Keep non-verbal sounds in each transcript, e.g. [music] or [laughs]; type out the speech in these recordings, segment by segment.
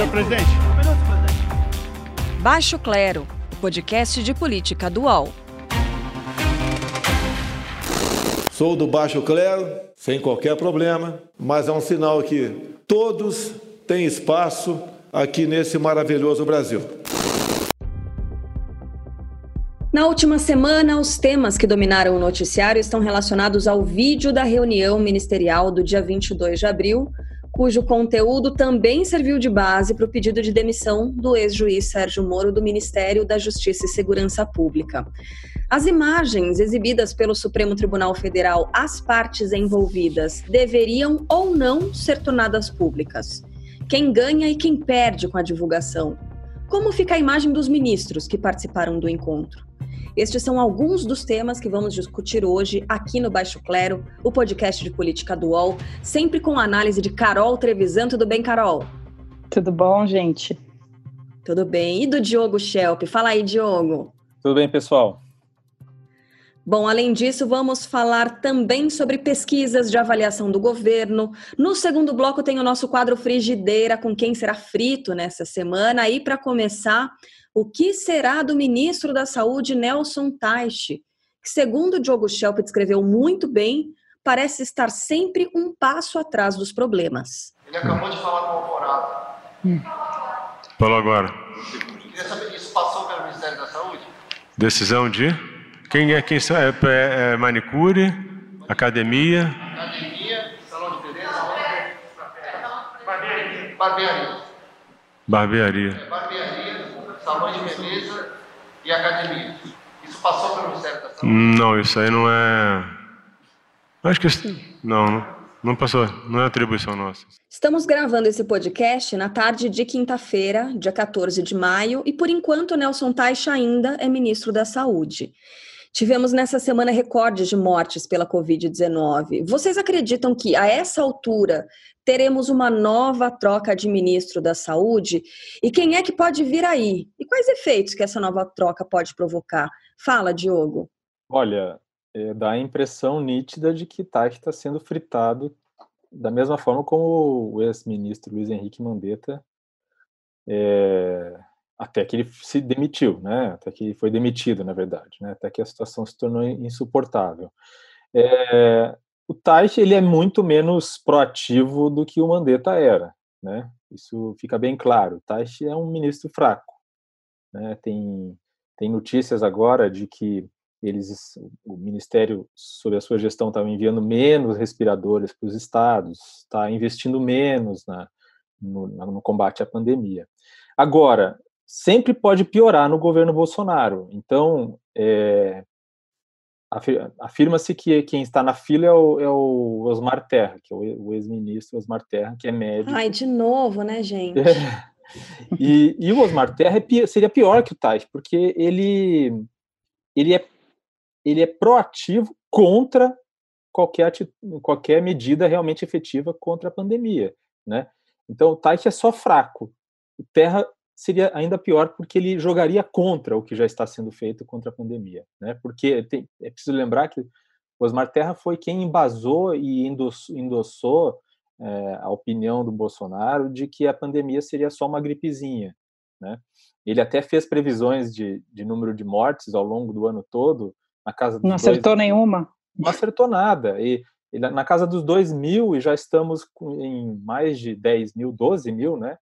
Senhor presidente. Um minuto, presidente. Baixo Clero, podcast de política do UOL. Sou do Baixo Clero, sem qualquer problema, mas é um sinal que todos têm espaço aqui nesse maravilhoso Brasil. Na última semana, os temas que dominaram o noticiário estão relacionados ao vídeo da reunião ministerial do dia 22 de abril, cujo conteúdo também serviu de base para o pedido de demissão do ex-juiz Sérgio Moro do Ministério da Justiça e Segurança Pública. As imagens exibidas pelo Supremo Tribunal Federal às partes envolvidas deveriam ou não ser tornadas públicas. Quem ganha e quem perde com a divulgação? Como fica a imagem dos ministros que participaram do encontro? Estes são alguns dos temas que vamos discutir hoje aqui no Baixo Clero, o podcast de política do UOL, sempre com análise de Carol Trevisan. Tudo bem, Carol? Tudo bom, gente? Tudo bem. E do Diogo Schelp? Fala aí, Diogo. Tudo bem, pessoal. Bom, além disso, vamos falar também sobre pesquisas de avaliação do governo. No segundo bloco tem o nosso quadro Frigideira, com quem será frito nessa semana. E para começar, o que será do ministro da Saúde, Nelson Taixe, que, segundo Diogo Schelp descreveu muito bem, parece estar sempre um passo atrás dos problemas. Ele acabou de falar com o Alvorada. Hum. Falou agora. Queria saber, isso passou pelo Ministério da Saúde? Decisão de? Quem é? Quem é, é, é manicure? Academia? Academia, salão de beleza, barbearia. Barbearia. Barbearia. É, barbearia salões de beleza e academias. Isso passou pelo Ministério da Saúde? Não, isso aí não é. Acho que não, não, não passou, não é atribuição nossa. Estamos gravando esse podcast na tarde de quinta-feira, dia 14 de maio, e por enquanto Nelson Taixa ainda é ministro da Saúde. Tivemos nessa semana recordes de mortes pela Covid-19. Vocês acreditam que, a essa altura, teremos uma nova troca de ministro da Saúde? E quem é que pode vir aí? E quais efeitos que essa nova troca pode provocar? Fala, Diogo. Olha, é, dá a impressão nítida de que Tati está sendo fritado da mesma forma como o ex-ministro Luiz Henrique Mandetta é, até que ele se demitiu, né? Até que foi demitido, na verdade, né? Até que a situação se tornou insuportável. É, o Taish ele é muito menos proativo do que o Mandetta era, né? Isso fica bem claro. O Taish é um ministro fraco, né? Tem tem notícias agora de que eles, o Ministério, sob a sua gestão, estava enviando menos respiradores para os estados, está investindo menos na, no, no combate à pandemia. Agora, sempre pode piorar no governo Bolsonaro. Então, é, afirma-se que quem está na fila é o, é o Osmar Terra, que é o ex-ministro Osmar Terra, que é médico. Ai, de novo, né, gente? É. E, e, o Osmar Terra é, seria pior que o Tais, porque ele, ele, é, ele é proativo contra qualquer, qualquer medida realmente efetiva contra a pandemia, né? Então, o Tais é só fraco. O Terra seria ainda pior porque ele jogaria contra o que já está sendo feito contra a pandemia, né? Porque tem, é preciso lembrar que Osmar Terra foi quem embasou e endossou, é, a opinião do Bolsonaro de que a pandemia seria só uma gripezinha, né? Ele até fez previsões de, de número de mortes ao longo do ano todo, na casa não acertou dois, nenhuma, não acertou nada e na casa dos 2 mil e já estamos em mais de 10 mil, 12 mil, né?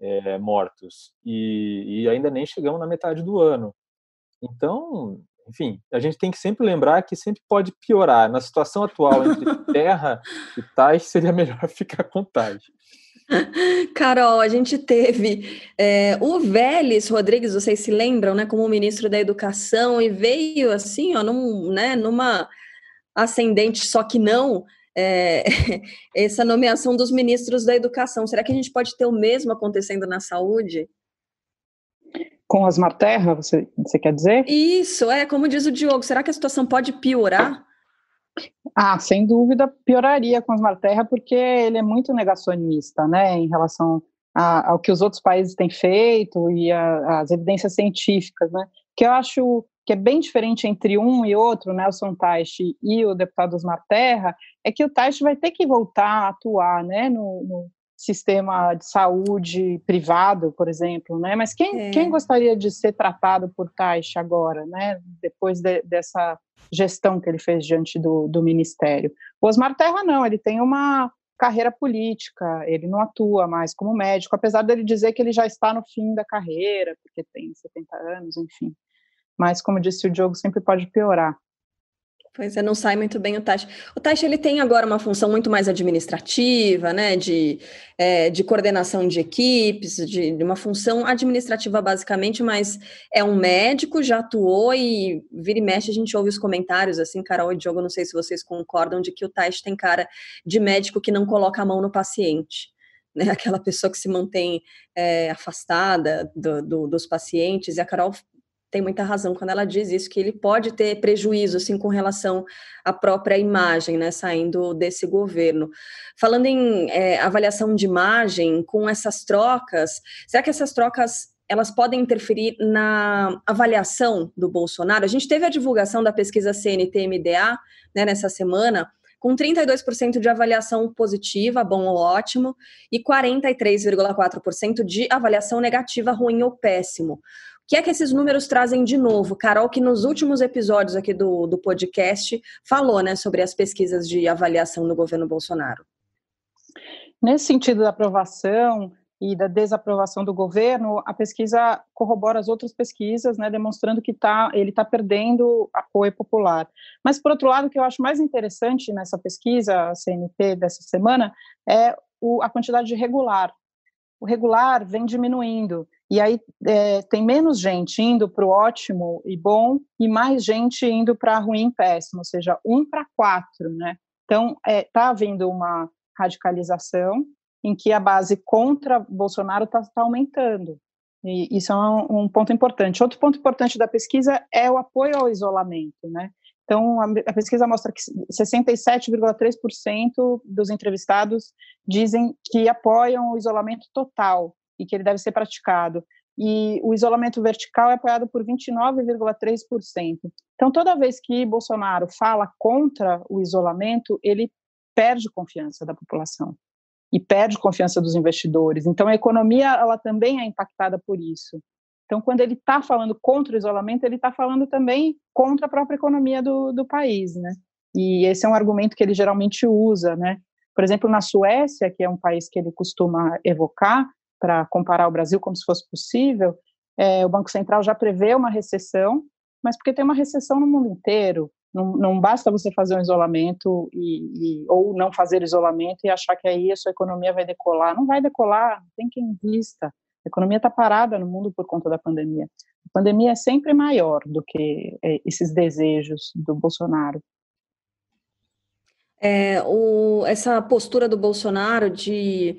É, mortos e, e, ainda nem chegamos na metade do ano. Então, enfim, a gente tem que sempre lembrar que sempre pode piorar. Na situação atual entre [laughs] terra e tais, seria melhor [laughs] ficar com tais. Carol, a gente teve é, o Vélez Rodrigues, vocês se lembram, né, como ministro da Educação, e veio assim, ó, num, né, numa ascendente, só que não, é, [laughs] essa nomeação dos ministros da educação. Será que a gente pode ter o mesmo acontecendo na saúde? Com Osmar Terra, você, você quer dizer? Isso, é, como diz o Diogo, será que a situação pode piorar? Ah, sem dúvida pioraria com Osmar Terra, porque ele é muito negacionista, né, em relação a, ao que os outros países têm feito e a, as evidências científicas, né, que eu acho que é bem diferente entre um e outro, Nelson Teich e o deputado Osmar Terra, é que o Teich vai ter que voltar a atuar né, no, no, sistema de saúde privado, por exemplo, né? Mas quem, é. quem gostaria de ser tratado por Taixa agora, né? Depois de, dessa gestão que ele fez diante do, do Ministério. O Osmar Terra não, ele tem uma carreira política, ele não atua mais como médico, apesar dele dizer que ele já está no fim da carreira, porque tem 70 anos, enfim. Mas, como disse o Diogo, sempre pode piorar. Pois é, não sai muito bem o Taixa. O Taixa ele tem agora uma função muito mais administrativa, né, de, é, de coordenação de equipes, de, de, uma função administrativa basicamente, mas é um médico, já atuou e vira e mexe a gente ouve os comentários, assim, Carol e Diogo, não sei se vocês concordam, de que o Taixa tem cara de médico que não coloca a mão no paciente. [laughs] Né, aquela pessoa que se mantém é, afastada do, do, dos pacientes, e a Carol tem muita razão quando ela diz isso, que ele pode ter prejuízo, assim, com relação à própria imagem, né, saindo desse governo. Falando em é, avaliação de imagem, com essas trocas, será que essas trocas elas podem interferir na avaliação do Bolsonaro? A gente teve a divulgação da pesquisa CNT-MDA, né, nessa semana, com 32% de avaliação positiva, bom ou ótimo, e 43,4% de avaliação negativa, ruim ou péssimo que é que esses números trazem de novo? Carol, que nos últimos episódios aqui do, do podcast falou né, sobre as pesquisas de avaliação do governo Bolsonaro. Nesse sentido da aprovação e da desaprovação do governo, a pesquisa corrobora as outras pesquisas, né, demonstrando que tá, ele está perdendo apoio popular. Mas, por outro lado, o que eu acho mais interessante nessa pesquisa, a CNP dessa semana, é o, a quantidade de regular. O regular vem diminuindo. E aí é, tem menos gente indo para o ótimo e bom e mais gente indo para ruim e péssimo, ou seja, um para quatro, né? Então está é, tá havendo uma radicalização em que a base contra Bolsonaro está tá aumentando. E isso é um, um, ponto importante. Outro ponto importante da pesquisa é o apoio ao isolamento, né? Então, a, a pesquisa mostra que 67,3% dos entrevistados dizem que apoiam o isolamento total, e que ele deve ser praticado. E o isolamento vertical é apoiado por 29,3%. Então, toda vez que Bolsonaro fala contra o isolamento, ele perde confiança da população e perde confiança dos investidores. Então, a economia ela também é impactada por isso. Então, quando ele está falando contra o isolamento, ele está falando também contra a própria economia do, do país, né? E esse é um argumento que ele geralmente usa, né? Por exemplo, na Suécia, que é um país que ele costuma evocar, para comparar o Brasil como se fosse possível, é, o Banco Central já prevê uma recessão, mas porque tem uma recessão no mundo inteiro. Não, não basta você fazer um isolamento e, e, ou não fazer isolamento e achar que aí a sua economia vai decolar. Não vai decolar, tem quem invista. A economia está parada no mundo por conta da pandemia. A pandemia é sempre maior do que é, esses desejos do Bolsonaro. É, o, essa postura do Bolsonaro de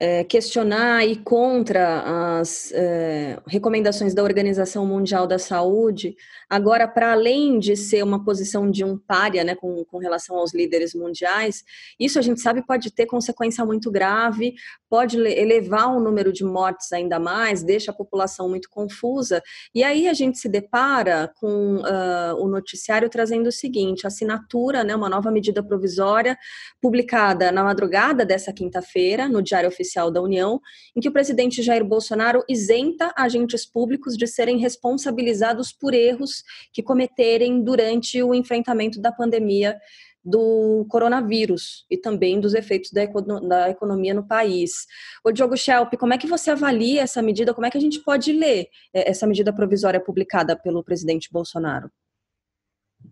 é, questionar e contra as é, recomendações da Organização Mundial da Saúde, agora, para além de ser uma posição de um párea né, com, com relação aos líderes mundiais, isso a gente sabe pode ter consequência muito grave, pode elevar o número de mortes ainda mais, deixa a população muito confusa, e aí a gente se depara com uh, o noticiário trazendo o seguinte: assinatura, né, uma nova medida provisória publicada na madrugada dessa quinta-feira, no Diário Oficial Oficial da União, em que o presidente Jair Bolsonaro isenta agentes públicos de serem responsabilizados por erros que cometerem durante o enfrentamento da pandemia do coronavírus e também dos efeitos da, da economia no país. O Diogo Schelp, como é que você avalia essa medida? Como é que a gente pode ler é, essa medida provisória publicada pelo presidente Bolsonaro?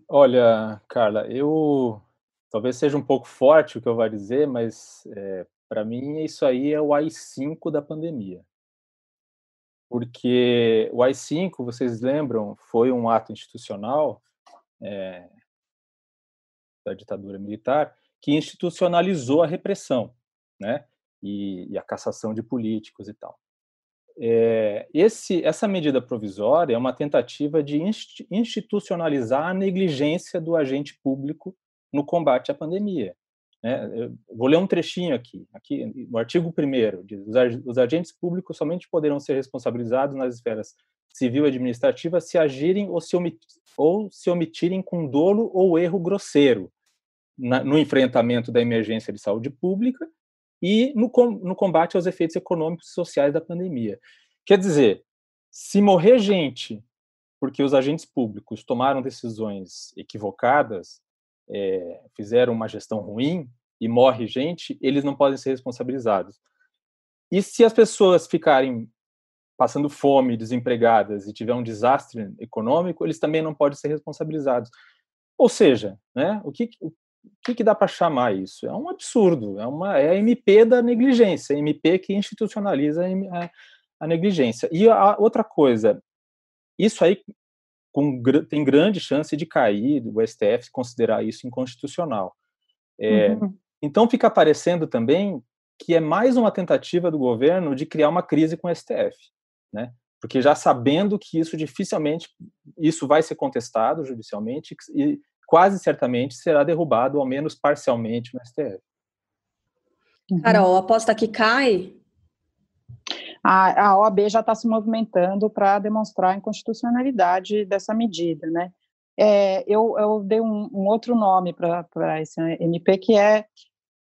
Olha, Carla, eu talvez seja um pouco forte o que eu vou dizer, mas é, para mim, isso aí é o AI-5 da pandemia. Porque o AI-5, vocês lembram, foi um ato institucional é, da ditadura militar que institucionalizou a repressão, né? E, e a cassação de políticos e tal. É, esse, essa medida provisória é uma tentativa de institucionalizar a negligência do agente público no combate à pandemia. Né? vou ler um trechinho aqui. Aqui, no artigo 1 diz: os agentes públicos somente poderão ser responsabilizados nas esferas civil e administrativa se agirem ou se, ou se omitirem com dolo ou erro grosseiro na, no enfrentamento da emergência de saúde pública e no, no combate aos efeitos econômicos e sociais da pandemia. Quer dizer, se morrer gente porque os agentes públicos tomaram decisões equivocadas, é, fizeram uma gestão ruim e morre gente, eles não podem ser responsabilizados. E se as pessoas ficarem passando fome, desempregadas e tiver um desastre econômico, eles também não podem ser responsabilizados. Ou seja, né, o que, o que, que dá para chamar isso? É um absurdo, é, uma, é a MP da negligência, a MP que institucionaliza a, a negligência. E a outra coisa, isso aí com, tem grande chance de cair, o STF considerar isso inconstitucional. É, uhum. Então fica parecendo também que é mais uma tentativa do governo de criar uma crise com o STF, né? Porque já sabendo que isso dificilmente isso vai ser contestado judicialmente e quase certamente será derrubado, ao menos parcialmente, no STF. Uhum. Carol, aposta que cai? A, a OAB já está se movimentando para demonstrar a inconstitucionalidade dessa medida, né? É, eu, eu, dei um, um outro nome para esse MP, que é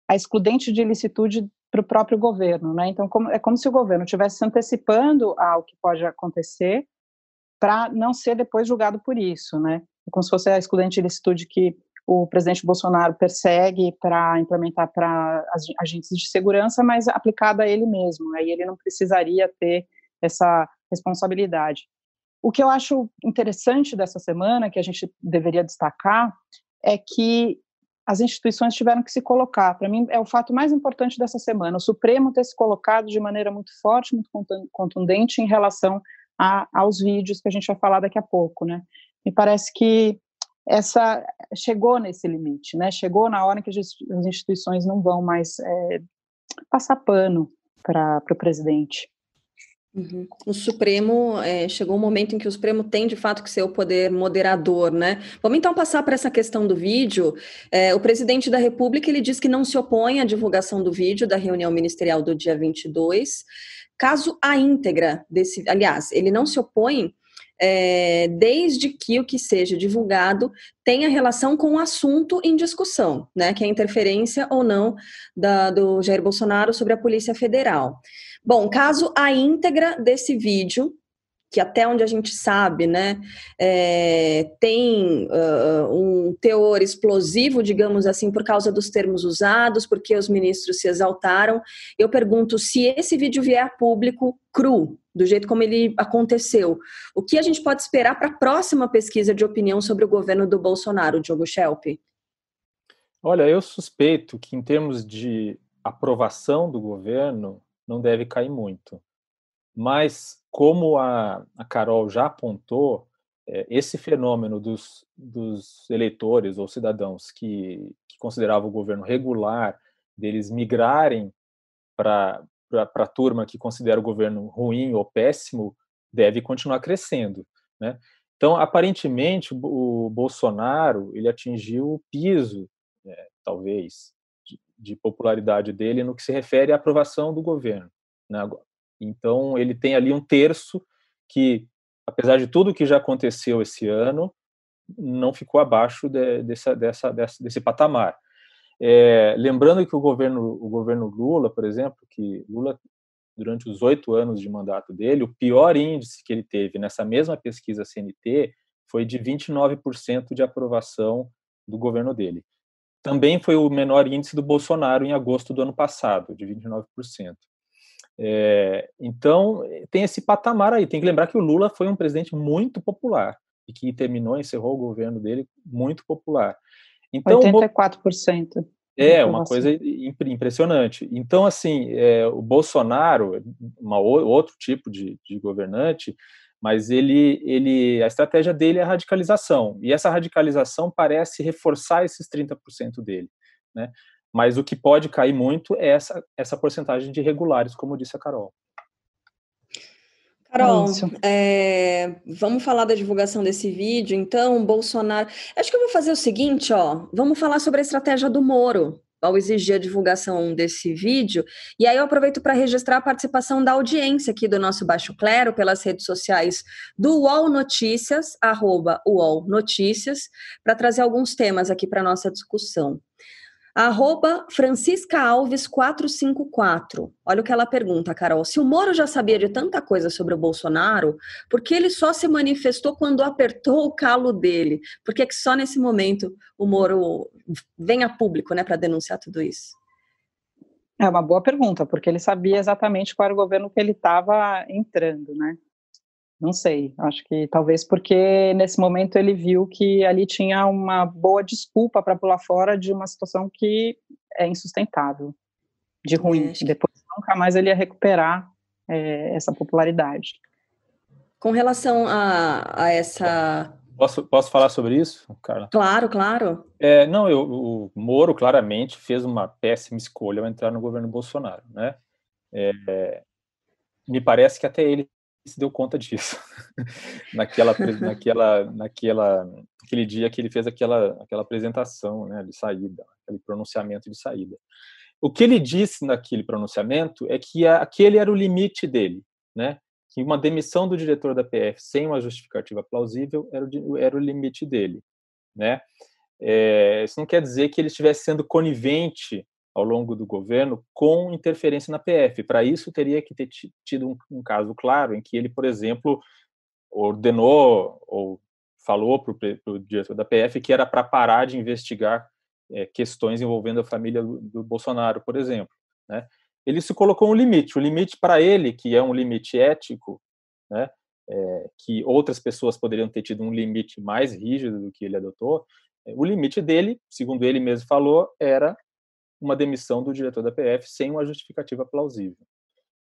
a excludente de ilicitude para o próprio governo, né? Então, como, é como se o governo estivesse se antecipando ao que pode acontecer para não ser depois julgado por isso, né? É como se fosse a excludente de ilicitude que o presidente Bolsonaro persegue para implementar para agentes de segurança, mas aplicada a ele mesmo. Aí ele não precisaria ter essa responsabilidade. O que eu acho interessante dessa semana, que a gente deveria destacar, é que as instituições tiveram que se colocar. Para mim, é o fato mais importante dessa semana. O Supremo ter se colocado de maneira muito forte, muito contundente em relação a, aos vídeos que a gente vai falar daqui a pouco, né? Me parece que essa chegou nesse limite, né? Chegou na hora que as instituições não vão mais é, passar pano para o presidente. Uhum. O Supremo é, chegou um momento em que o Supremo tem de fato que ser o poder moderador, né? Vamos então passar para essa questão do vídeo. É, o presidente da República ele diz que não se opõe à divulgação do vídeo da reunião ministerial do dia 22, caso a íntegra desse, aliás, ele não se opõe é, desde que o que seja divulgado tenha relação com o assunto em discussão, né? Que é a interferência ou não da, do Jair Bolsonaro sobre a Polícia Federal. Bom, caso a íntegra desse vídeo, que até onde a gente sabe, né, é, tem uh, um teor explosivo, digamos assim, por causa dos termos usados, porque os ministros se exaltaram. Eu pergunto se esse vídeo vier a público cru, do jeito como ele aconteceu, o que a gente pode esperar para a próxima pesquisa de opinião sobre o governo do Bolsonaro, Diogo Schelp? Olha, eu suspeito que em termos de aprovação do governo, não deve cair muito. Mas, como a, a Carol já apontou, é, esse fenômeno dos, dos eleitores ou cidadãos que, que consideravam o governo regular, deles migrarem para a turma que considera o governo ruim ou péssimo, deve continuar crescendo. Né? Então, aparentemente, o Bolsonaro ele atingiu o piso, é, talvez, de popularidade dele no que se refere à aprovação do governo. Né? Então, ele tem ali um terço que, apesar de tudo que já aconteceu esse ano, não ficou abaixo de, dessa, dessa, desse patamar. É, lembrando que o governo, o governo Lula, por exemplo, que Lula, durante os oito anos de mandato dele, o pior índice que ele teve nessa mesma pesquisa CNT foi de 29% de aprovação do governo dele. Também foi o menor índice do Bolsonaro em agosto do ano passado, de 29%. É, então, tem esse patamar aí. Tem que lembrar que o Lula foi um presidente muito popular e que terminou, encerrou o governo dele muito popular. Então, 84%. É, uma coisa impressionante. Então, assim, é, o Bolsonaro, uma, outro tipo de, de governante, mas ele, ele, a estratégia dele é a radicalização, e essa radicalização parece reforçar esses 30% dele, né? Mas o que pode cair muito é essa, essa porcentagem de irregulares, como disse a Carol. Carol, é, vamos falar da divulgação desse vídeo, então, Bolsonaro. Acho que eu vou fazer o seguinte, ó. Vamos falar sobre a estratégia do Moro ao exigir a divulgação desse vídeo. E aí eu aproveito para registrar a participação da audiência aqui do nosso Baixo Clero pelas redes sociais do UOL Notícias, arroba UOL Notícias, para trazer alguns temas aqui para nossa discussão. Arroba Francisca Alves 454. Olha o que ela pergunta, Carol. Se o Moro já sabia de tanta coisa sobre o Bolsonaro, por que ele só se manifestou quando apertou o calo dele? Por que, que só nesse momento o Moro vem a público né, para denunciar tudo isso? É uma boa pergunta, porque ele sabia exatamente qual era o governo que ele estava entrando, né? Não sei, acho que talvez porque nesse momento ele viu que ali tinha uma boa desculpa para pular fora de uma situação que é insustentável, de ruim. É, Depois nunca mais ele ia recuperar é, essa popularidade. Com relação a, a essa. Posso, posso falar sobre isso, Carla? Claro, claro. É, não, eu, o Moro claramente fez uma péssima escolha ao entrar no governo Bolsonaro, né? É, me parece que até ele se deu conta disso. [laughs] Naquela naquela naquela aquele dia que ele fez aquela aquela apresentação né de saída aquele pronunciamento de saída. O que ele disse naquele pronunciamento é que aquele era o limite dele né que uma demissão do diretor da PF sem uma justificativa plausível era o, era o limite dele né. É, isso não quer dizer que ele estivesse sendo conivente ao longo do governo com interferência na PF. Para isso, teria que ter tido um, um, caso claro em que ele, por exemplo, ordenou ou falou para o diretor da PF que era para parar de investigar é, questões envolvendo a família do, do Bolsonaro, por exemplo. Né? Ele se colocou um limite. O limite para ele, que é um limite ético, né, é, que outras pessoas poderiam ter tido um limite mais rígido do que ele adotou, é, o limite dele, segundo ele mesmo falou, era uma demissão do diretor da PF sem uma justificativa plausível.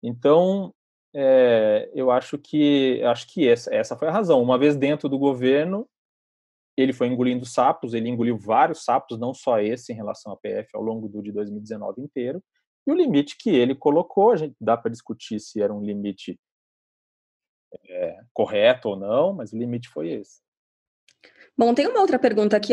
Então, é, eu acho que acho que essa, essa foi a razão. Uma vez dentro do governo, ele foi engolindo sapos, ele engoliu vários sapos, não só esse em relação à PF ao longo do de 2019 inteiro. E o limite que ele colocou, a gente dá para discutir se era um limite é, correto ou não, mas o limite foi esse. Bom, tem uma outra pergunta aqui,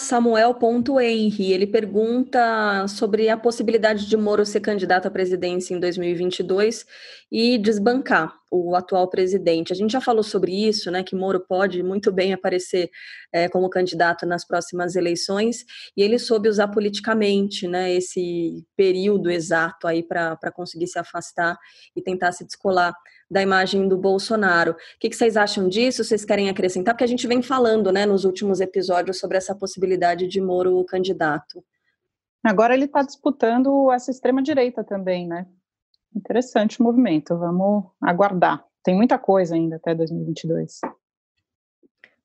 samuel.henry. Ele pergunta sobre a possibilidade de Moro ser candidato à presidência em 2022 e desbancar o atual presidente. A gente já falou sobre isso, né? Que Moro pode muito bem aparecer é, como candidato nas próximas eleições, e ele soube usar politicamente, né? Esse período exato aí para conseguir se afastar e tentar se descolar da imagem do Bolsonaro. O que, que, vocês acham disso? Vocês querem acrescentar? Porque a gente vem falando, né, nos últimos episódios sobre essa possibilidade de Moro candidato. Agora ele está disputando essa extrema direita também, né? Interessante o movimento. Vamos aguardar. Tem muita coisa ainda até 2022.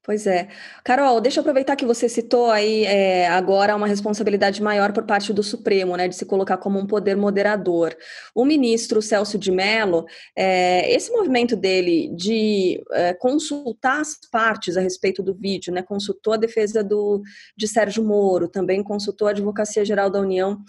Pois é. Carol, deixa eu aproveitar que você citou aí é, agora uma responsabilidade maior por parte do Supremo, né, de se colocar como um poder moderador. O ministro Celso de Mello, é, esse movimento dele de é, consultar as partes a respeito do vídeo, né, consultou a defesa do, de Sérgio Moro, também consultou a Advocacia Geral da União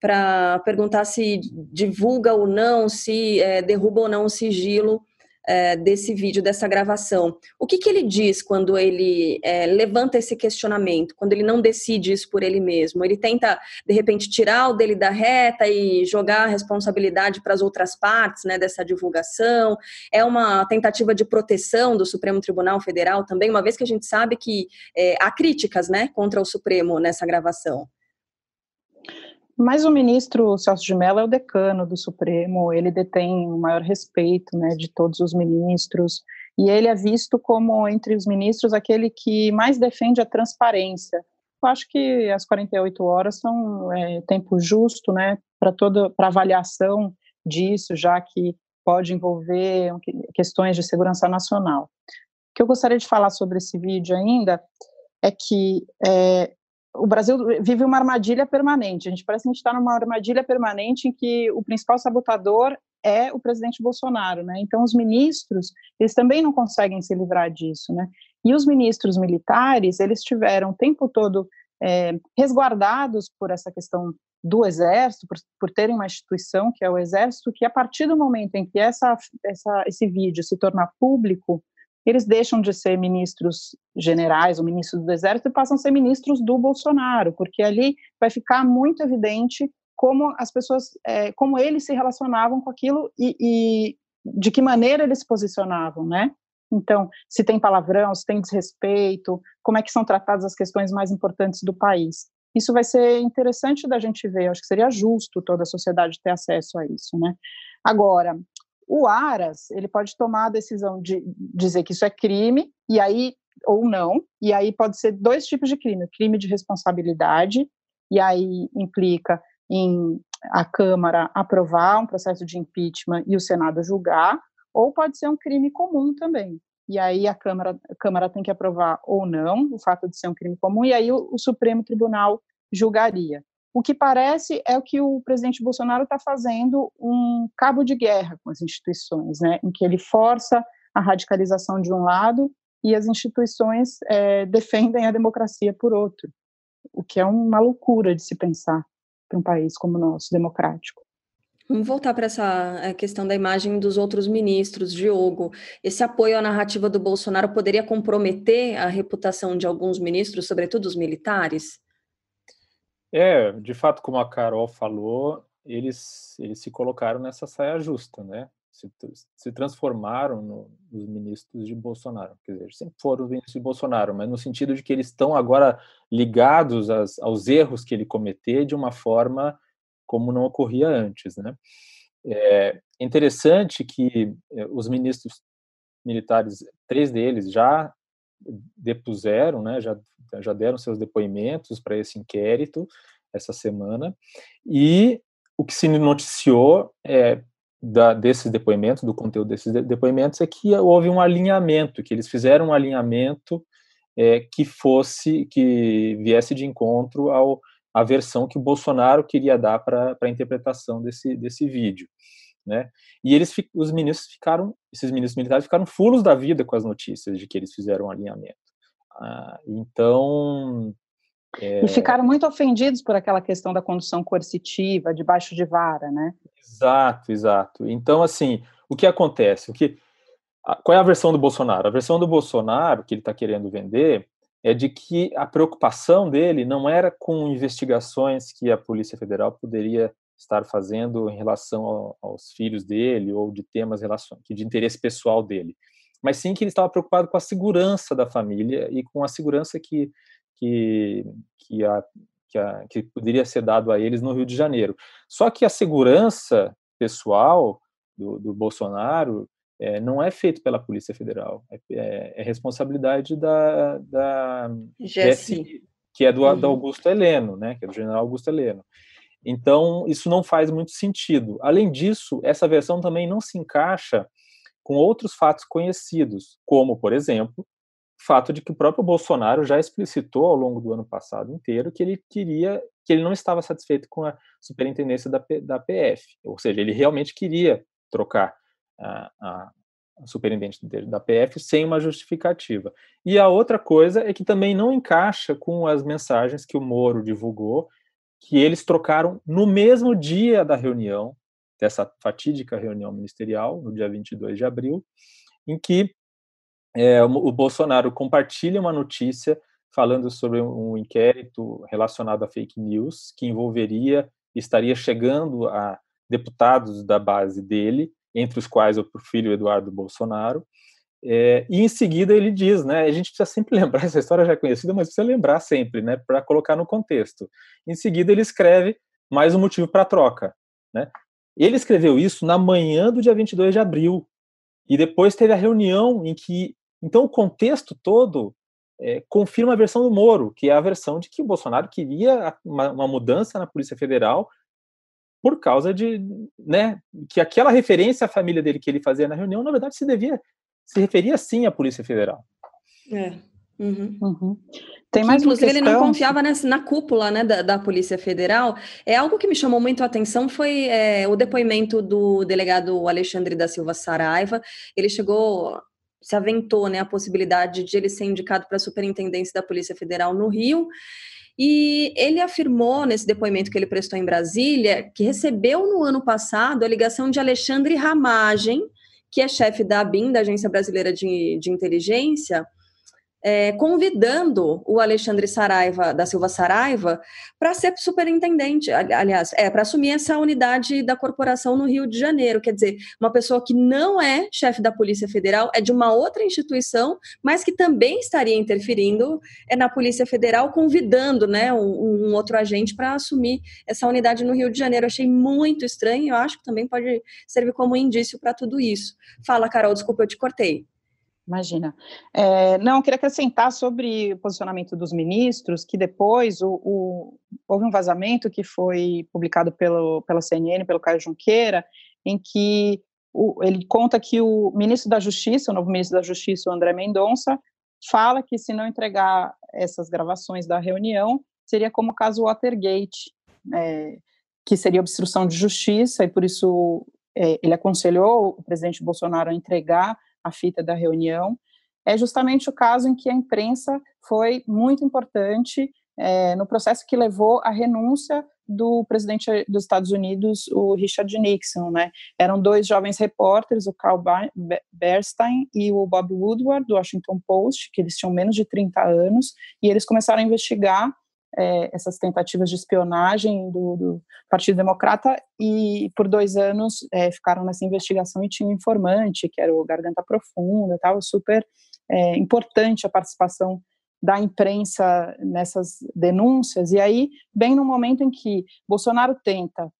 para perguntar se divulga ou não, se é, derruba ou não o sigilo é, desse vídeo, dessa gravação. O que, que ele diz quando ele é, levanta esse questionamento, quando ele não decide isso por ele mesmo? Ele tenta, de repente, tirar o dele da reta e jogar a responsabilidade para as outras partes né, dessa divulgação? É uma tentativa de proteção do Supremo Tribunal Federal também, uma vez que a gente sabe que é, há críticas né, contra o Supremo nessa gravação. Mas o ministro Celso de Mello é o decano do Supremo, ele detém o maior respeito né, de todos os ministros, e ele é visto como, entre os ministros, aquele que mais defende a transparência. Eu acho que as 48 horas são é, tempo justo né, para toda para avaliação disso, já que pode envolver questões de segurança nacional. O que eu gostaria de falar sobre esse vídeo ainda é que é, o Brasil vive uma armadilha permanente. A gente parece que a gente está numa armadilha permanente em que o principal sabotador é o presidente Bolsonaro, né? Então os ministros eles também não conseguem se livrar disso, né? E os ministros militares eles tiveram o tempo todo é, resguardados por essa questão do exército, por, por terem uma instituição que é o exército, que a partir do momento em que essa, essa esse vídeo se tornar público, eles deixam de ser ministros generais ou ministros do exército e passam a ser ministros do Bolsonaro, porque ali vai ficar muito evidente como as pessoas, é, como eles se relacionavam com aquilo e, e de que maneira eles se posicionavam, né? Então, se tem palavrão, se tem desrespeito, como é que são tratadas as questões mais importantes do país. isso vai ser interessante da gente ver, acho que seria justo toda a sociedade ter acesso a isso, né? Agora, o Aras, ele pode tomar a decisão de dizer que isso é crime, e aí, ou não, e aí pode ser dois tipos de crime, crime de responsabilidade, e aí implica em a Câmara aprovar um processo de impeachment e o Senado julgar, ou pode ser um crime comum também. E aí a Câmara, a Câmara tem que aprovar ou não o fato de ser um crime comum, e aí o, o Supremo Tribunal julgaria. O que parece é o que o presidente Bolsonaro está fazendo um cabo de guerra com as instituições, né, em que ele força a radicalização de um lado e as instituições é, defendem a democracia por outro, o que é uma loucura de se pensar para um país como o nosso, democrático. Vamos voltar para essa eh, questão da imagem dos outros ministros, Diogo. Esse apoio à narrativa do Bolsonaro poderia comprometer a reputação de alguns ministros, sobretudo os militares? É, de fato, como a Carol falou, eles, eles se colocaram nessa saia justa, né? Se, se transformaram no, nos ministros de Bolsonaro. Quer dizer, sempre foram os ministros de Bolsonaro, mas no sentido de que eles estão agora ligados às, aos erros que ele cometeu de uma forma como não ocorria antes, né? É interessante que eh, os ministros militares, três deles já depuseram, né, já, já deram seus depoimentos para esse inquérito essa semana, e o que se noticiou é, da, desses depoimentos, do conteúdo desses depoimentos, é que houve um alinhamento, que eles fizeram um alinhamento é, que fosse, que viesse de encontro ao, à versão que o Bolsonaro queria dar para a interpretação desse, desse vídeo. Né? E eles, os ministros ficaram, esses ministros militares ficaram fulos da vida com as notícias de que eles fizeram um alinhamento. Ah, então. É... E ficaram muito ofendidos por aquela questão da condução coercitiva, debaixo de vara, né? Exato, exato. Então, assim, o que acontece? O que, qual é a versão do Bolsonaro? A versão do Bolsonaro que ele está querendo vender é de que a preocupação dele não era com investigações que a Polícia Federal poderia estar fazendo em relação ao, aos filhos dele ou de temas de interesse pessoal dele, mas sim que ele estava preocupado com a segurança da família e com a segurança que que que, a, que, a, que poderia ser dado a eles no Rio de Janeiro. Só que a segurança pessoal do, do Bolsonaro é, não é feito pela Polícia Federal, é, é, é responsabilidade da, da GSI, que é do, uhum. do Augusto Heleno, né, que é do General Augusto Heleno. Então, isso não faz muito sentido. Além disso, essa versão também não se encaixa com outros fatos conhecidos, como, por exemplo, o fato de que o próprio Bolsonaro já explicitou ao longo do ano passado inteiro que ele queria, que ele não estava satisfeito com a superintendência da, da PF, ou seja, ele realmente queria trocar a, a, superintendente da PF sem uma justificativa. E a outra coisa é que também não encaixa com as mensagens que o Moro divulgou que eles trocaram no mesmo dia da reunião, dessa fatídica reunião ministerial, no dia 22 de abril, em que é, o Bolsonaro compartilha uma notícia falando sobre um inquérito relacionado a fake news que envolveria, estaria chegando a deputados da base dele, entre os quais o filho Eduardo Bolsonaro, é, e em seguida ele diz, né? A gente precisa sempre [laughs] lembrar, essa história já é conhecida, mas precisa lembrar sempre, né? Para colocar no contexto. Em seguida ele escreve mais um motivo para a troca, né? Ele escreveu isso na manhã do dia 22 de abril. E depois teve a reunião em que. Então, o contexto todo é, confirma a versão do Moro, que é a versão de que o Bolsonaro queria uma, uma mudança na Polícia Federal por causa de, né, que aquela referência à família dele que ele fazia na reunião, na verdade, se devia se referia sim à Polícia Federal. É. Uhum. Uhum. Tem mais que, inclusive, questão... ele não confiava nessa, na cúpula né, da, da, Polícia Federal. É algo que me chamou muito a atenção foi é, o depoimento do delegado Alexandre da Silva Saraiva. Ele chegou, se aventou né, a possibilidade de ele ser indicado para a superintendência da Polícia Federal no Rio. E ele afirmou nesse depoimento que ele prestou em Brasília que recebeu no ano passado a ligação de Alexandre Ramagem, que é chefe da ABIN, da Agência Brasileira de, de Inteligência, é, convidando o Alexandre Saraiva, da Silva Saraiva, para ser superintendente, aliás, é, para assumir essa unidade da corporação no Rio de Janeiro. Quer dizer, uma pessoa que não é chefe da Polícia Federal, é de uma outra instituição, mas que também estaria interferindo é, na Polícia Federal, convidando né, um, um outro agente para assumir essa unidade no Rio de Janeiro. achei muito estranho, eu acho que também pode servir como indício para tudo isso. Fala, Carol, desculpa, eu te cortei. Imagina. É, não, queria acrescentar sobre o posicionamento dos ministros, que depois o, o, houve um vazamento que foi publicado pelo, pela CNN, pelo Caio Junqueira, em que o, ele conta que o ministro da Justiça, o novo ministro da Justiça, o André Mendonça, fala que se não entregar essas gravações da reunião, seria como o caso Watergate, é, que seria obstrução de justiça, e por isso é, ele aconselhou o presidente Bolsonaro a entregar a fita da reunião, é justamente o caso em que a imprensa foi muito importante é, no processo que levou à renúncia do presidente dos Estados Unidos, o Richard Nixon, né? Eram dois jovens repórteres, o Carl Bernstein e o Bob Woodward, do Washington Post, que eles tinham menos de 30 anos, e eles começaram a investigar é, essas tentativas de espionagem do, do, Partido Democrata e por dois anos é, ficaram nessa investigação e tinha um informante que era o Garganta Profunda, tal, super é, importante a participação da imprensa nessas denúncias. E aí bem no momento em que Bolsonaro tenta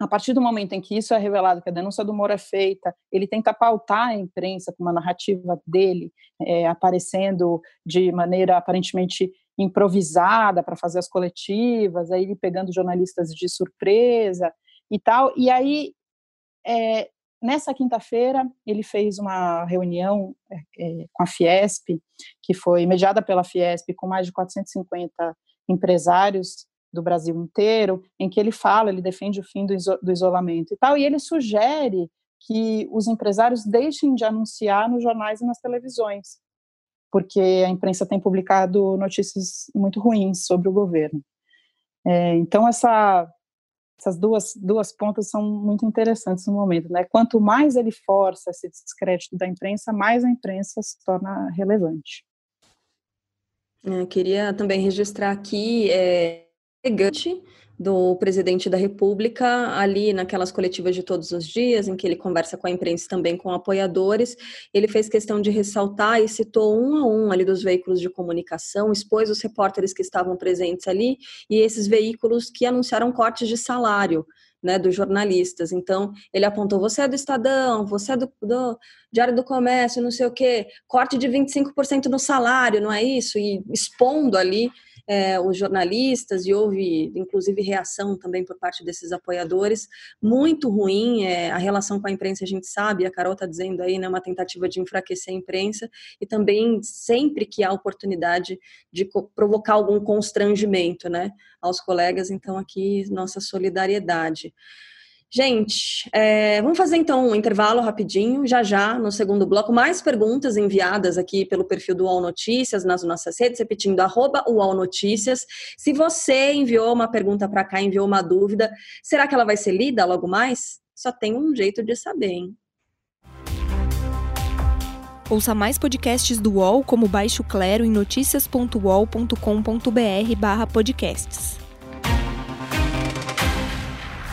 a partir do momento em que isso é revelado, que a denúncia do Moro é feita, ele tenta pautar a imprensa com uma narrativa dele, é, aparecendo de maneira aparentemente improvisada para fazer as coletivas, aí ele pegando jornalistas de surpresa e tal. E aí, é, nessa quinta-feira, ele fez uma reunião é, é com a Fiesp, que foi mediada pela Fiesp, com mais de 450 empresários do Brasil inteiro, em que ele fala, ele defende o fim do, iso do isolamento e tal, e ele sugere que os empresários deixem de anunciar nos jornais e nas televisões, porque a imprensa tem publicado notícias muito ruins sobre o governo. É, então, essa, essas duas, duas pontas são muito interessantes no momento. Né? Quanto mais ele força esse descrédito da imprensa, mais a imprensa se torna relevante. Eu é, queria também registrar aqui é, elegante do presidente da República ali naquelas coletivas de todos os dias, em que ele conversa com a imprensa também com apoiadores. Ele fez questão de ressaltar e citou um a um ali dos veículos de comunicação, expôs os repórteres que estavam presentes ali e esses veículos que anunciaram cortes de salário. Né, dos jornalistas. Então, ele apontou: você é do Estadão, você é do, do Diário do Comércio, não sei o quê, corte de 25% no salário, não é isso? E expondo ali é, os jornalistas e houve, inclusive, reação também por parte desses apoiadores. Muito ruim é, a relação com a imprensa, a gente sabe, a Carol está dizendo aí, né, uma tentativa de enfraquecer a imprensa e também sempre que há oportunidade de provocar algum constrangimento né, aos colegas, então aqui nossa solidariedade. Gente, é, vamos fazer então um intervalo rapidinho, já já, no segundo bloco, mais perguntas enviadas aqui pelo perfil do UOL Notícias nas nossas redes, repetindo, arroba UOL Notícias. Se você enviou uma pergunta para cá, enviou uma dúvida, será que ela vai ser lida logo mais? Só tem um jeito de saber, hein? Ouça mais podcasts do UOL como Baixo Clero em noticias.uol.com.br barra podcasts.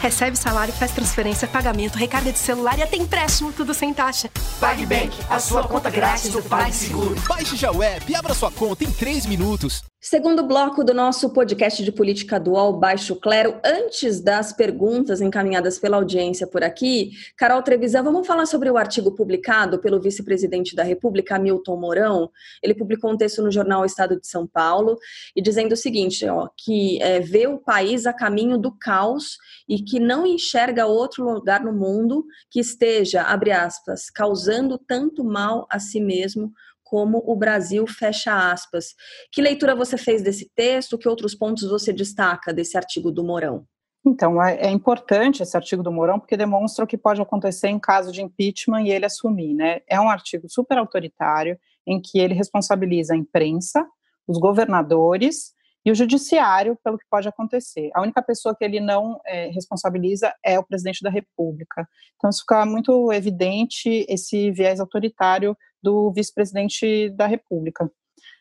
Recebe salário, faz transferência, pagamento, recarga de celular e até empréstimo, tudo sem taxa. PagBank, a sua conta grátis do PagSeguro. Baixe já o app e abra sua conta em 3 minutos. Segundo bloco do nosso podcast de política dual Baixo Clero, antes das perguntas encaminhadas pela audiência por aqui, Carol Trevisan, vamos falar sobre o artigo publicado pelo vice-presidente da República, Milton Mourão. Ele publicou um texto no jornal Estado de São Paulo e dizendo o seguinte, ó, que é, vê o país a caminho do caos e que não enxerga outro lugar no mundo que esteja, abre aspas, causando tanto mal a si mesmo como o Brasil fecha aspas. Que leitura você fez desse texto? Que outros pontos você destaca desse artigo do Mourão? Então, é, é, importante esse artigo do Mourão porque demonstra o que pode acontecer em caso de impeachment e ele assumir, né? É um artigo super autoritário em que ele responsabiliza a imprensa, os governadores e o judiciário pelo que pode acontecer. A única pessoa que ele não é, responsabiliza é o presidente da República. Então, isso fica muito evidente esse viés autoritário do vice-presidente da República.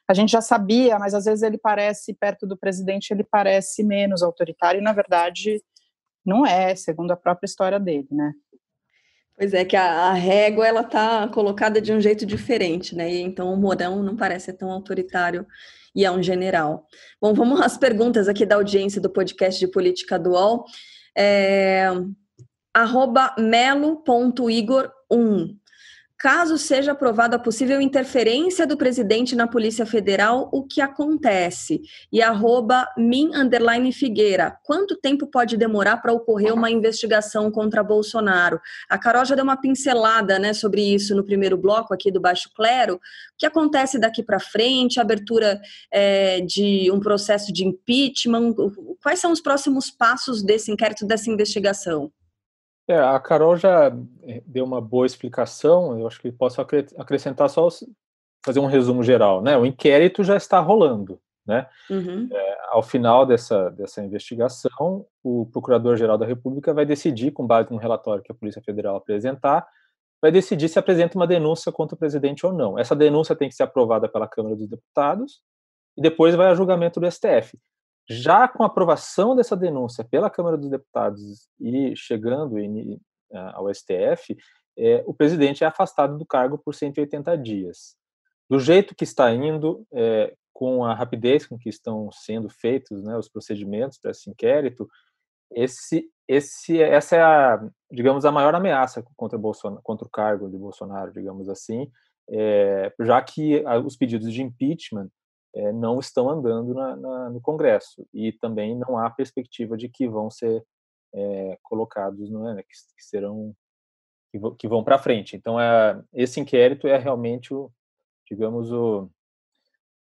a gente já sabia, mas às vezes ele parece, perto do presidente, ele parece menos autoritário, e na verdade não é, segundo a própria história dele, né? Pois é, que a, a régua ela tá colocada de um jeito diferente, né? E então o Mourão não parece tão autoritário e é um general. Bom, vamos às perguntas aqui da audiência do podcast de política dual. É, arroba melo.igor1. Caso seja aprovada a possível interferência do presidente na Polícia Federal, o que acontece? E arroba min Figueira. Quanto tempo pode demorar para ocorrer uma investigação contra Bolsonaro? A Carol já deu uma pincelada né, sobre isso no primeiro bloco aqui do Baixo Clero. O que acontece daqui para frente? Abertura é, de um processo de impeachment? Quais são os próximos passos desse inquérito, dessa investigação? É, a Carol já eh, deu uma boa explicação, eu acho que posso acrescentar só fazer um resumo geral, né? O inquérito já está rolando, né? Uhum. É, ao final dessa, dessa investigação, o Procurador-Geral da República vai decidir, com base no relatório que a Polícia Federal apresentar, vai decidir se apresenta uma denúncia contra o presidente ou não. Essa denúncia tem que ser aprovada pela Câmara dos Deputados e depois vai a julgamento do STF. Já com a aprovação dessa denúncia pela Câmara dos Deputados e chegando em, ao STF, é, o presidente é afastado do cargo por 180 dias. Do jeito que está indo, é, com a rapidez com que estão sendo feitos né, os procedimentos desse inquérito, esse, esse, essa é a, digamos, a maior ameaça contra, Bolsonaro, contra o cargo de Bolsonaro, digamos assim, é, já que os pedidos de impeachment é, não estão andando na, na, no Congresso e também não há perspectiva de que vão ser é, colocados, não é, né, que, que, serão que, que vão para frente. Então, é, esse inquérito é realmente o, digamos, o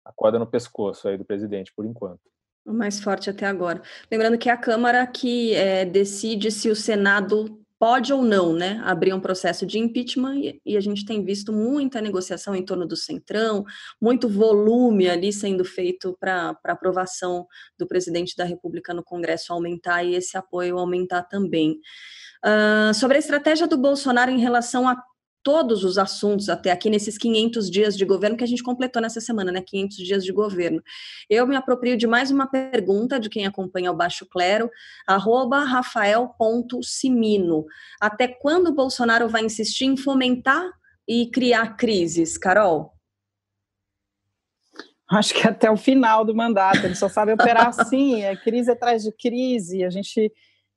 a corda no pescoço aí do presidente por enquanto. O mais forte até agora. Lembrando que é a Câmara que é, decide se o Senado pode ou não né, abrir um processo de impeachment, e, e, a gente tem visto muita negociação em torno do Centrão, muito volume ali sendo feito para aprovação do presidente da República no Congresso aumentar e esse apoio aumentar também. Uh, sobre a estratégia do Bolsonaro em relação a todos os assuntos até aqui nesses 500 dias de governo que a gente completou nessa semana, né? 500 dias de governo. Eu me aproprio de mais uma pergunta de quem acompanha o Baixo Clero, arroba rafael.simino. Até quando o Bolsonaro vai insistir em fomentar e criar crises, Carol? Acho que até o final do mandato, ele só sabe operar [laughs] assim, é crise atrás de crise, a gente,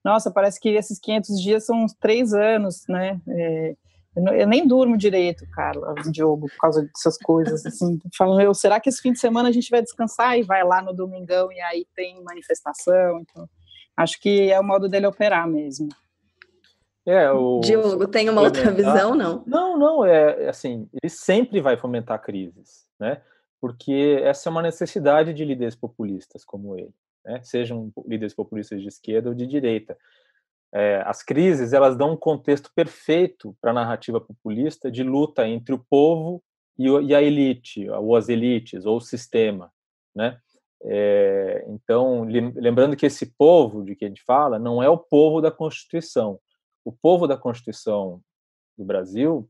nossa, parece que esses 500 dias são uns três anos, né, é, eu, não, eu, nem durmo direito, Carla, Diogo, por causa dessas coisas. Assim, [laughs] falando, eu, será que esse fim de semana a gente vai descansar e vai lá no domingão e aí tem manifestação? Então, acho que é o modo dele operar mesmo. É, o... Diogo, tem uma outra visão, não? Não, não, é, é assim, ele sempre vai fomentar crises, né? Porque essa é uma necessidade de líderes populistas como ele, né? Sejam líderes populistas de esquerda ou de direita é, as crises elas dão um contexto perfeito para a narrativa populista de luta entre o povo e, e, a elite, ou as elites, ou o sistema, né? É, então, lembrando que esse povo de que a gente fala não é o povo da Constituição. O povo da Constituição do Brasil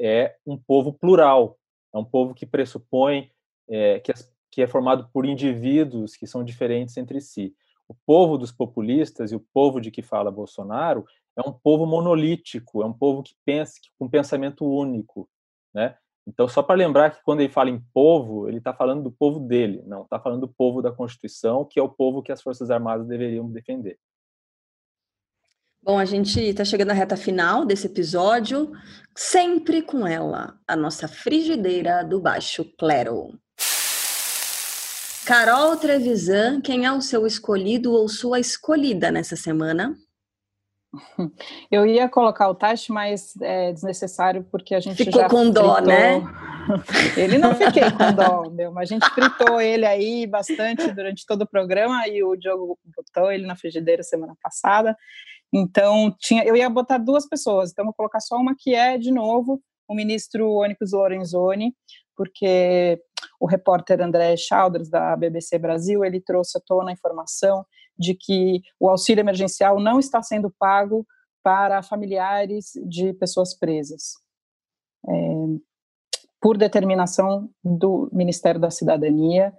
é um povo plural, é um povo que pressupõe é, que, as, que é formado por indivíduos que são diferentes entre si o povo dos populistas e o povo de que fala Bolsonaro é um povo monolítico, é um povo que pensa com um pensamento único, né? Então, só para lembrar que quando ele fala em povo, ele está falando do povo dele, não está falando do povo da Constituição, que é o povo que as Forças Armadas deveriam defender. Bom, a gente está chegando à reta final desse episódio, sempre com ela, a nossa frigideira do baixo clero. Carol Trevisan, quem é o seu escolhido ou sua escolhida nessa semana? [laughs] Eu ia colocar o Tashi, mas é desnecessário porque a gente Ficou já com fritou. dó, né? [laughs] Ele não fiquei com dó, meu, mas a gente fritou ele aí bastante durante todo o programa e o Diogo botou ele na frigideira semana passada. Então, tinha, eu ia botar duas pessoas, então vou colocar só uma que é, de novo, o ministro Onyx Lorenzoni, porque o repórter André Chalders, da BBC Brasil, ele trouxe à tona a informação de que o auxílio emergencial não está sendo pago para familiares de pessoas presas. É, por determinação do Ministério da Cidadania.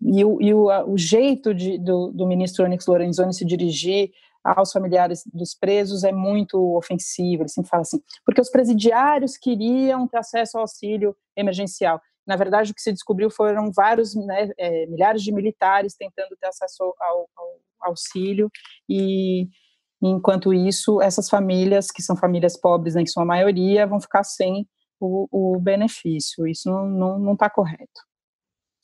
E o, e o, o jeito de, do, do ministro Onyx Lorenzoni se dirigir aos familiares dos presos é muito ofensivo. Ele sempre fala assim, porque os presidiários queriam ter acesso ao auxílio emergencial. Na verdade, o que se descobriu foram vários né, é, milhares de militares tentando ter acesso ao, ao, auxílio e enquanto isso essas famílias que são famílias pobres né, em sua maioria vão ficar sem o, o benefício. Isso não está correto.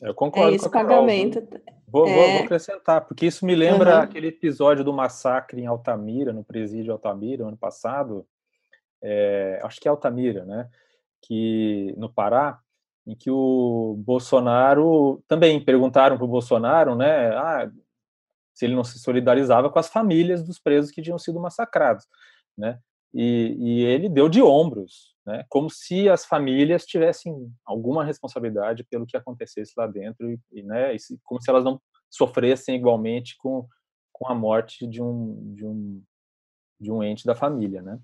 Eu concordo é esse com a pagamento. Vou, é... vou, vou, acrescentar, porque isso me lembra Uhum. aquele episódio do massacre em Altamira, no presídio Altamira, ano passado. É, acho que é Altamira, né? Que no Pará, em que o Bolsonaro também perguntaram para o Bolsonaro, né? Ah, se ele não se solidarizava com as famílias dos presos que tinham sido massacrados, né? E, e ele deu de ombros, né? Como se as famílias tivessem alguma responsabilidade pelo que acontecesse lá dentro e, e né? E se, como se elas não sofressem igualmente com, com a morte de um de um de um ente da família, né?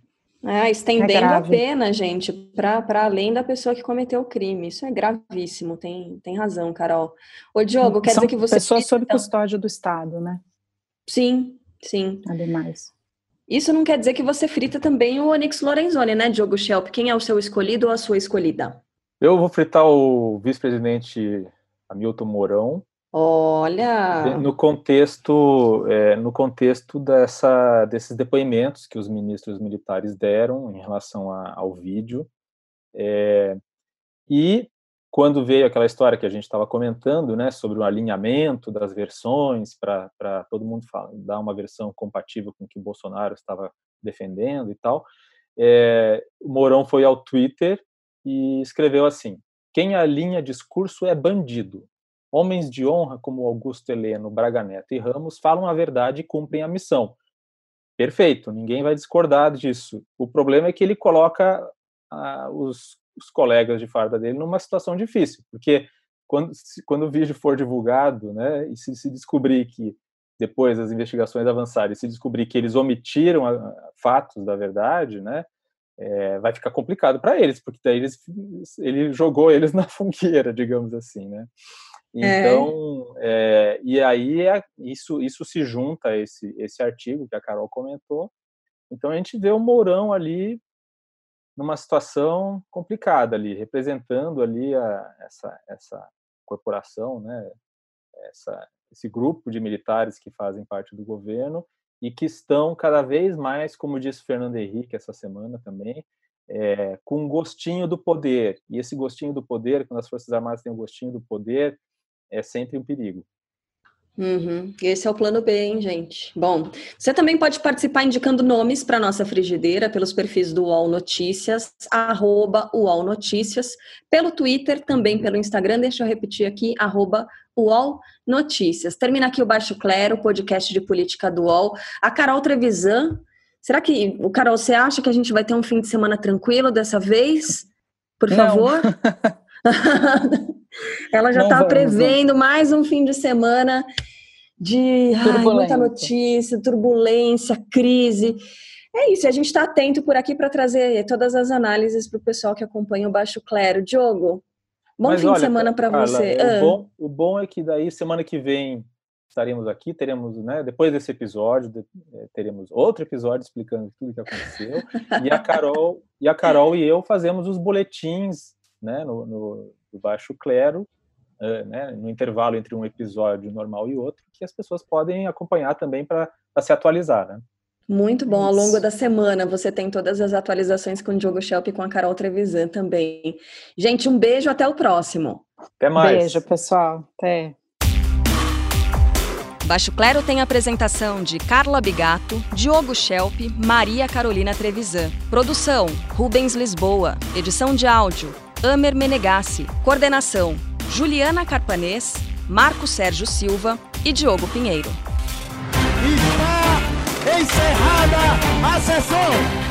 Ah, estendendo É a pena, gente, para além da pessoa que cometeu o crime. Isso é gravíssimo, tem, tem razão, Carol. Ô, Diogo, quer São dizer que você. pessoas sob então- custódia do Estado, né? Sim, sim. Ademais. Isso não quer dizer que você frita também o Onyx Lorenzoni, né, Diogo Schelp? Quem é o seu escolhido ou a sua escolhida? Eu vou fritar o vice-presidente Hamilton Mourão Olha. no contexto é, no contexto dessa desses depoimentos que os ministros militares deram em relação a- ao vídeo É, e quando veio aquela história que a gente estava comentando, né, sobre o alinhamento das versões para todo mundo fala, dar uma versão compatível com o que o Bolsonaro estava defendendo e tal, é, o Mourão foi ao Twitter e escreveu assim: quem alinha discurso é bandido. Homens de honra como Augusto Heleno, Braga Neto e Ramos falam a verdade e cumprem a missão. Perfeito, ninguém vai discordar disso. O problema é que ele coloca ah, os, os colegas de farda dele numa situação difícil, porque quando, se- quando o vídeo for divulgado, né, e se, se descobrir que depois das investigações avançarem, se descobrir que eles omitiram a- a- fatos da verdade, né, é, vai ficar complicado para eles, porque daí eles, ele jogou eles [laughs] na fogueira, digamos assim, né? É. Então, é, e aí é- isso, isso se junta a esse, esse artigo que a Carol comentou. Então a gente vê o Mourão ali numa situação complicada ali, representando ali a, essa, essa corporação, né? Essa, esse grupo de militares que fazem parte do governo e que estão cada vez mais, como disse Fernando Henrique essa semana também, é, com um gostinho do poder. E esse gostinho do poder, quando as Forças Armadas têm um gostinho do poder, é sempre um perigo. Uhum. Esse é o plano B, hein, gente? Bom, você também pode participar indicando nomes para nossa frigideira pelos perfis do UOL Notícias, arroba UOL Notícias, pelo Twitter, também pelo Instagram, deixa eu repetir aqui, arroba UOL Notícias. Termina aqui o Baixo Clero, podcast de política do UOL. A Carol Trevisan, será que, o Carol, você acha que a gente vai ter um fim de semana tranquilo dessa vez? Por Não. favor? [laughs] [laughs] Ela já está vamos, prevendo mais um fim de semana de ai, muita notícia, turbulência, crise. É isso, a gente está atento por aqui para trazer todas as análises para o pessoal que acompanha o Baixo Clero. Diogo, bom Mas fim olha, de semana para você. O, Ah, bom, o bom é que daí semana que vem estaremos aqui, teremos, né, depois desse episódio, eh, teremos outro episódio explicando tudo o que aconteceu. e a Carol e a Carol e eu fazemos os boletins, né, no, no, do Baixo Clero, eh, né, no intervalo entre um episódio normal e outro, que as pessoas podem acompanhar também para se atualizar, né? Muito bom, ao longo da semana você tem todas as atualizações com o Diogo Schelp e com a Carol Trevisan também. Gente, um beijo, até o próximo. Até mais. Beijo, pessoal. Até. Baixo Clero tem a apresentação de Carla Bigato, Diogo Schelp, Maria Carolina Trevisan. Produção: Rubens Lisboa. Edição de áudio: Amer Menegassi. Coordenação: Juliana Carpanês, Marco Sérgio Silva e Diogo Pinheiro. Está encerrada a sessão.